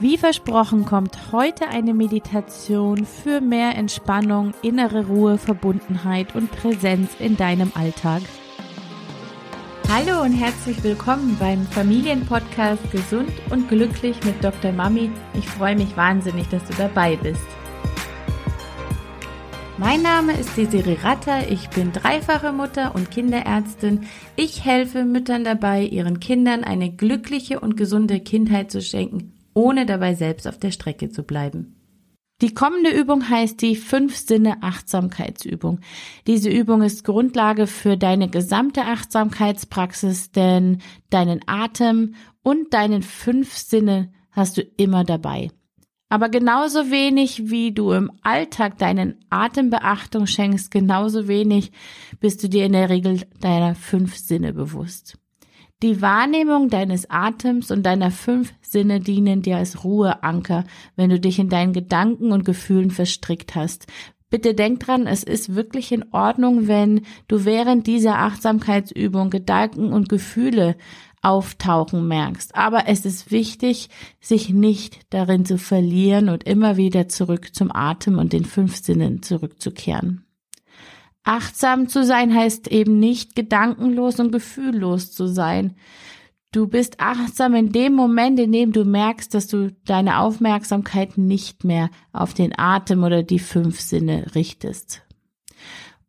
Wie versprochen kommt heute eine Meditation für mehr Entspannung, innere Ruhe, Verbundenheit und Präsenz in deinem Alltag. Hallo und herzlich willkommen beim Familienpodcast Gesund und Glücklich mit Dr. Mami. Ich freue mich wahnsinnig, dass du dabei bist. Mein Name ist Desiree Ratter, ich bin dreifache Mutter und Kinderärztin. Ich helfe Müttern dabei, ihren Kindern eine glückliche und gesunde Kindheit zu schenken ohne dabei selbst auf der Strecke zu bleiben. Die kommende Übung heißt die Fünf-Sinne-Achtsamkeitsübung. Diese Übung ist Grundlage für deine gesamte Achtsamkeitspraxis, denn deinen Atem und deinen fünf Sinne hast du immer dabei. Aber genauso wenig wie du im Alltag deinen Atembeachtung schenkst, genauso wenig bist du dir in der Regel deiner fünf Sinne bewusst. Die Wahrnehmung deines Atems und deiner fünf Sinne dienen dir als Ruheanker, wenn du dich in deinen Gedanken und Gefühlen verstrickt hast. Bitte denk dran, es ist wirklich in Ordnung, wenn du während dieser Achtsamkeitsübung Gedanken und Gefühle auftauchen merkst. Aber es ist wichtig, sich nicht darin zu verlieren und immer wieder zurück zum Atem und den fünf Sinnen zurückzukehren. Achtsam zu sein heißt eben nicht gedankenlos und gefühllos zu sein. Du bist achtsam in dem Moment, in dem du merkst, dass du deine Aufmerksamkeit nicht mehr auf den Atem oder die fünf Sinne richtest.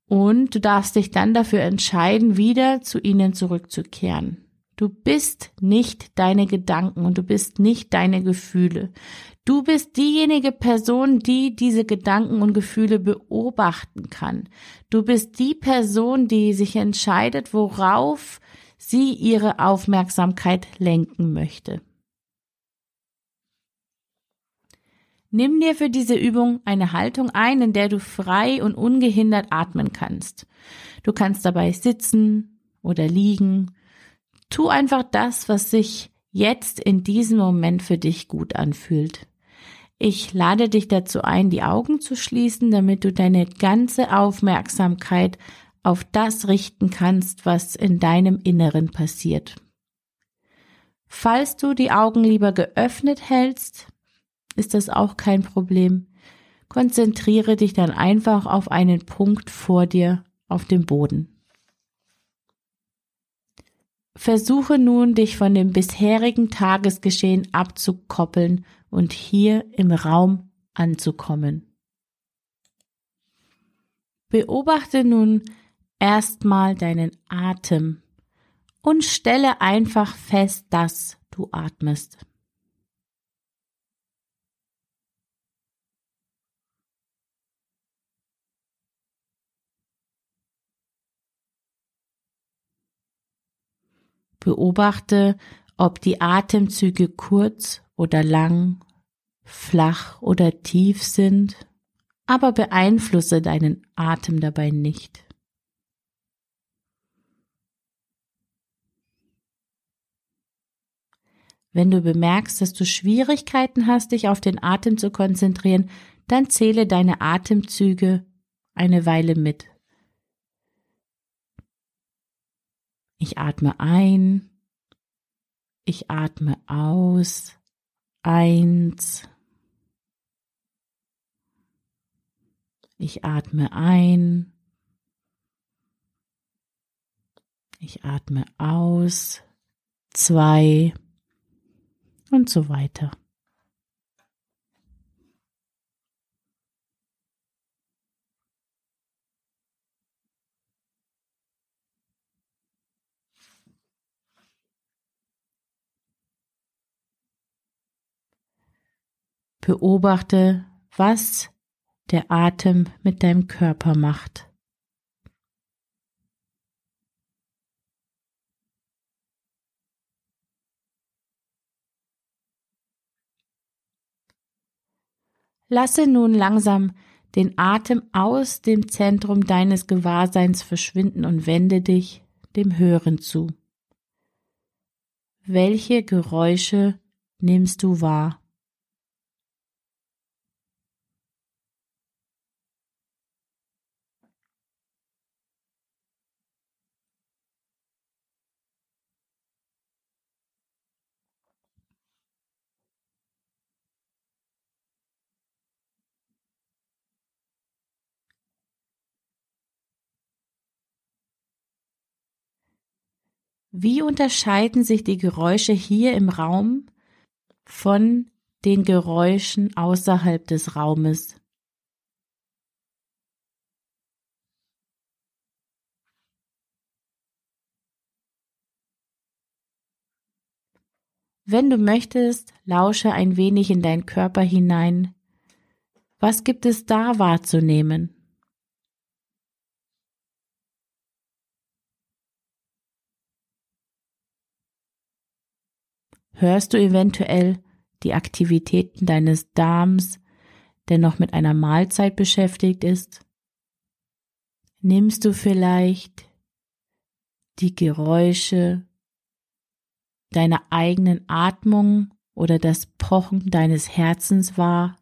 Und du darfst dich dann dafür entscheiden, wieder zu ihnen zurückzukehren. Du bist nicht deine Gedanken und du bist nicht deine Gefühle. Du bist diejenige Person, die diese Gedanken und Gefühle beobachten kann. Du bist die Person, die sich entscheidet, worauf sie ihre Aufmerksamkeit lenken möchte. Nimm dir für diese Übung eine Haltung ein, in der du frei und ungehindert atmen kannst. Du kannst dabei sitzen oder liegen. Tu einfach das, was sich jetzt in diesem Moment für dich gut anfühlt. Ich lade dich dazu ein, die Augen zu schließen, damit du deine ganze Aufmerksamkeit auf das richten kannst, was in deinem Inneren passiert. Falls du die Augen lieber geöffnet hältst, ist das auch kein Problem. Konzentriere dich dann einfach auf einen Punkt vor dir auf dem Boden. Versuche nun, dich von dem bisherigen Tagesgeschehen abzukoppeln und hier im Raum anzukommen. Beobachte nun erstmal deinen Atem und stelle einfach fest, dass du atmest. Beobachte, ob die Atemzüge kurz oder lang, flach oder tief sind, aber beeinflusse deinen Atem dabei nicht. Wenn du bemerkst, dass du Schwierigkeiten hast, dich auf den Atem zu konzentrieren, dann zähle deine Atemzüge eine Weile mit. Ich atme ein, ich atme aus, eins. Ich atme ein. Ich atme aus. Zwei. Und so weiter. Beobachte, was der Atem mit deinem Körper macht. Lasse nun langsam den Atem aus dem Zentrum deines Gewahrseins verschwinden und wende dich dem Hören zu. Welche Geräusche nimmst du wahr? Wie unterscheiden sich die Geräusche hier im Raum von den Geräuschen außerhalb des Raumes? Wenn du möchtest, lausche ein wenig in deinen Körper hinein. Was gibt es da wahrzunehmen? Hörst du eventuell die Aktivitäten deines Darms, der noch mit einer Mahlzeit beschäftigt ist? Nimmst du vielleicht die Geräusche deiner eigenen Atmung oder das Pochen deines Herzens wahr?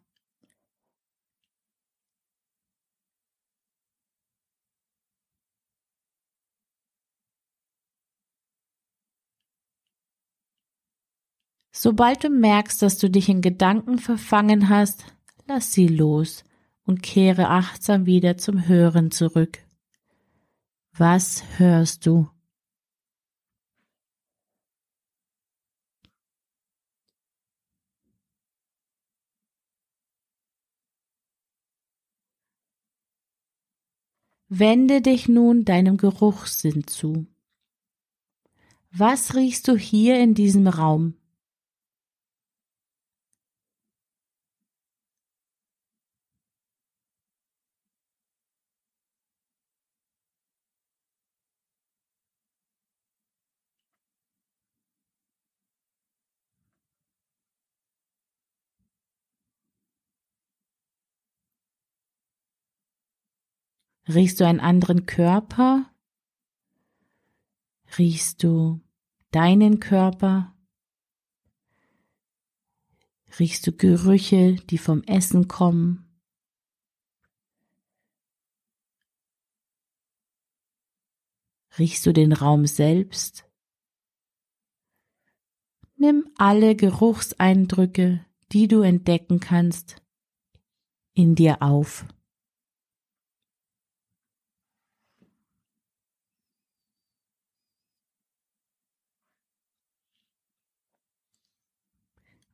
Sobald du merkst, dass du dich in Gedanken verfangen hast, lass sie los und kehre achtsam wieder zum Hören zurück. Was hörst du? Wende dich nun deinem Geruchssinn zu. Was riechst du hier in diesem Raum? Riechst du einen anderen Körper? Riechst du deinen Körper? Riechst du Gerüche, die vom Essen kommen? Riechst du den Raum selbst? Nimm alle Geruchseindrücke, die du entdecken kannst, in dir auf.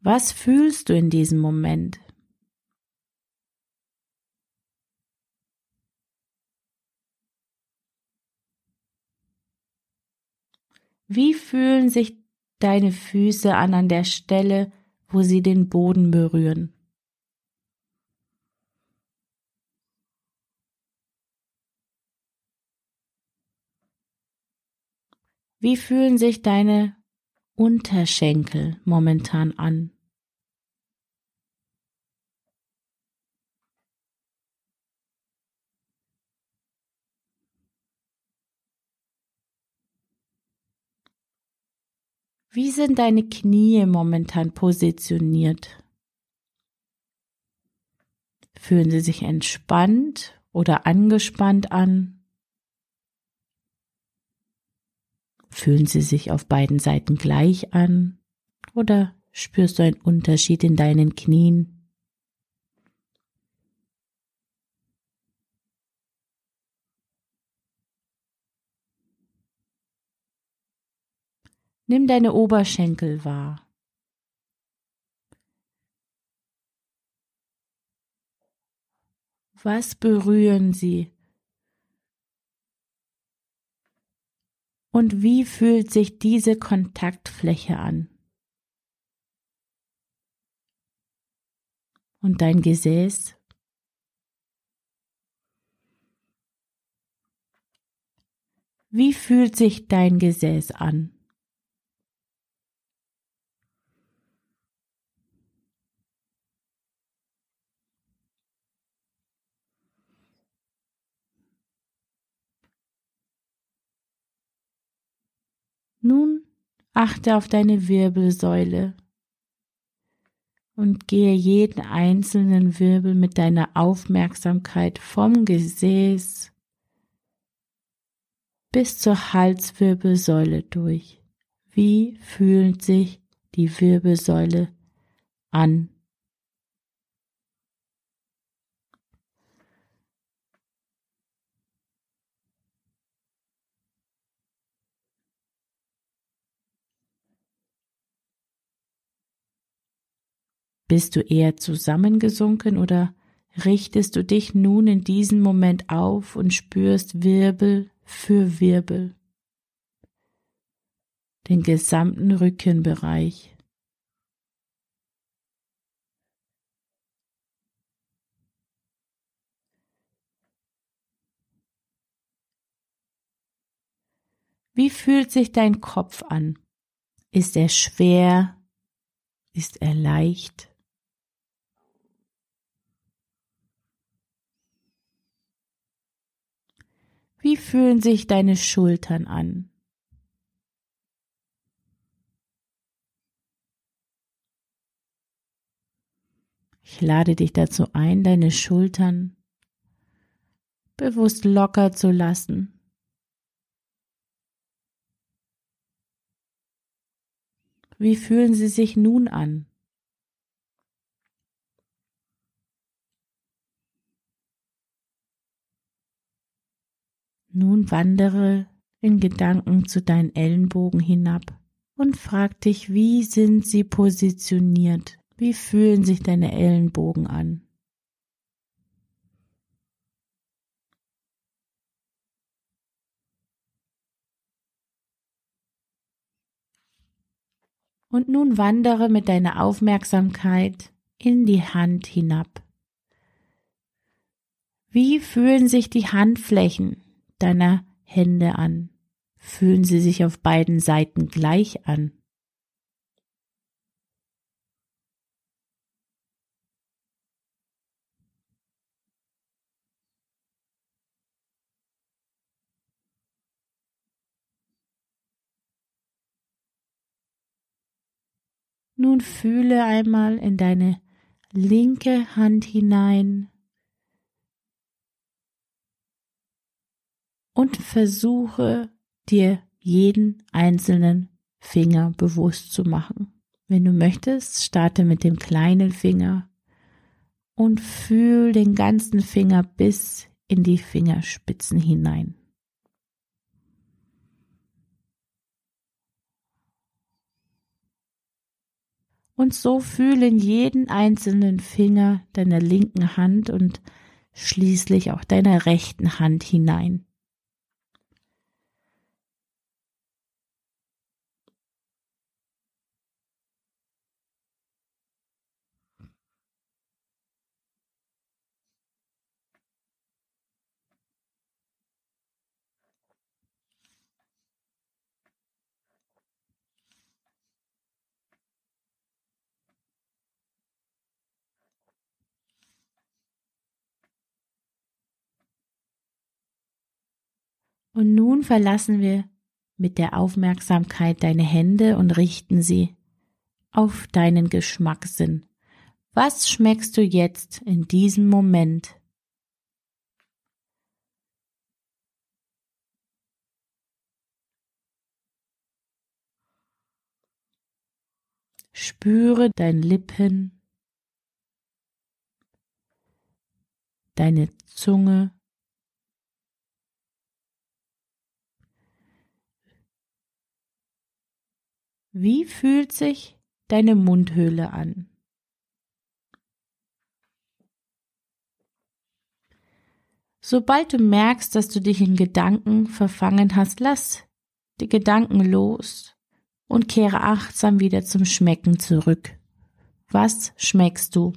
Was fühlst du in diesem Moment? Wie fühlen sich deine Füße an an der Stelle, wo sie den Boden berühren? Wie fühlen sich deine Unterschenkel momentan an? Wie sind deine Knie momentan positioniert? Fühlen sie sich entspannt oder angespannt an? Fühlen sie sich auf beiden Seiten gleich an? Oder spürst du einen Unterschied in deinen Knien? Nimm deine Oberschenkel wahr. Was berühren sie? Und wie fühlt sich diese Kontaktfläche an? Und dein Gesäß? Wie fühlt sich dein Gesäß an? Nun achte auf deine Wirbelsäule und gehe jeden einzelnen Wirbel mit deiner Aufmerksamkeit vom Gesäß bis zur Halswirbelsäule durch. Wie fühlt sich die Wirbelsäule an? Bist du eher zusammengesunken oder richtest du dich nun in diesem Moment auf und spürst Wirbel für Wirbel? Den gesamten Rückenbereich. Wie fühlt sich dein Kopf an? Ist er schwer? Ist er leicht? Wie fühlen sich deine Schultern an? Ich lade dich dazu ein, deine Schultern bewusst locker zu lassen. Wie fühlen sie sich nun an? Nun wandere in Gedanken zu deinen Ellenbogen hinab und frag dich, wie sind sie positioniert? Wie fühlen sich deine Ellenbogen an? Und nun wandere mit deiner Aufmerksamkeit in die Hand hinab. Wie fühlen sich die Handflächen deiner Hände an? Fühlen sie sich auf beiden Seiten gleich an? Nun fühle einmal in deine linke Hand hinein und versuche dir jeden einzelnen Finger bewusst zu machen. Wenn du möchtest, starte mit dem kleinen Finger und fühl den ganzen Finger bis in die Fingerspitzen hinein. Und so fühlen jeden einzelnen Finger deiner linken Hand und schließlich auch deiner rechten Hand hinein. Und nun verlassen wir mit der Aufmerksamkeit deine Hände und richten sie auf deinen Geschmackssinn. Was schmeckst du jetzt in diesem Moment? Spüre deine Lippen, deine Zunge, Wie fühlt sich deine Mundhöhle an? Sobald du merkst, dass du dich in Gedanken verfangen hast, lass die Gedanken los und kehre achtsam wieder zum Schmecken zurück. Was schmeckst du?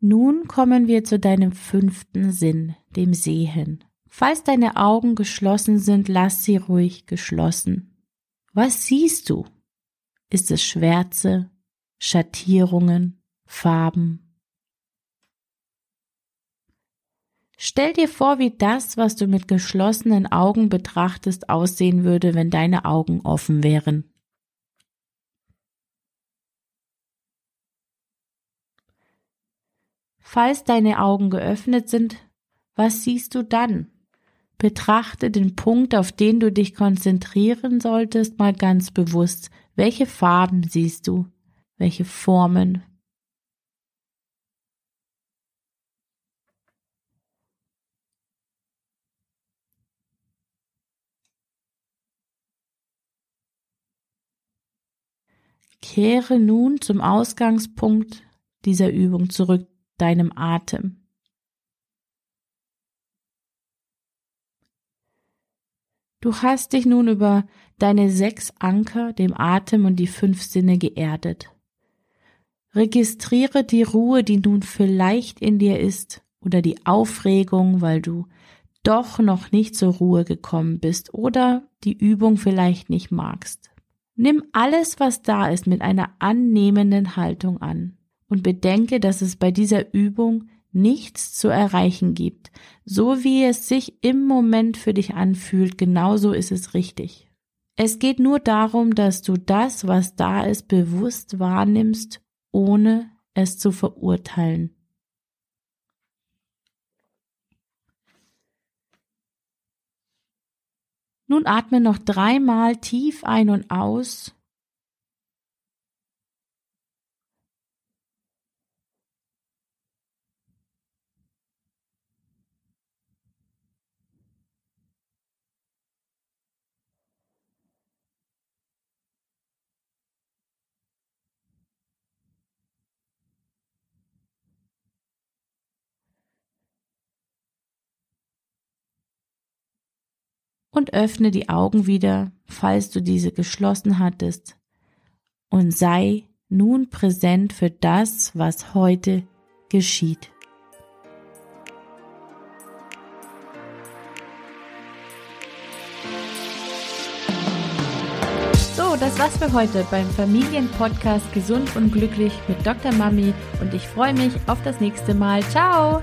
Nun kommen wir zu deinem fünften Sinn, dem Sehen. Falls deine Augen geschlossen sind, lass sie ruhig geschlossen. Was siehst du? Ist es Schwärze, Schattierungen, Farben? Stell dir vor, wie das, was du mit geschlossenen Augen betrachtest, aussehen würde, wenn deine Augen offen wären. Falls deine Augen geöffnet sind, was siehst du dann? Betrachte den Punkt, auf den du dich konzentrieren solltest, mal ganz bewusst. Welche Farben siehst du? Welche Formen? Kehre nun zum Ausgangspunkt dieser Übung zurück, deinem Atem. Du hast dich nun über deine sechs Anker, dem Atem und die fünf Sinne geerdet. Registriere die Ruhe, die nun vielleicht in dir ist, oder die Aufregung, weil du doch noch nicht zur Ruhe gekommen bist oder die Übung vielleicht nicht magst. Nimm alles, was da ist, mit einer annehmenden Haltung an und bedenke, dass es bei dieser Übung nichts zu erreichen gibt. So wie es sich im Moment für dich anfühlt, genauso ist es richtig. Es geht nur darum, dass du das, was da ist, bewusst wahrnimmst, ohne es zu verurteilen. Nun atme noch dreimal tief ein und aus und öffne die Augen wieder, falls du diese geschlossen hattest, und sei nun präsent für das, was heute geschieht. So, das war's für heute beim Familienpodcast Gesund und Glücklich mit Dr. Mami und ich freue mich auf das nächste Mal. Ciao!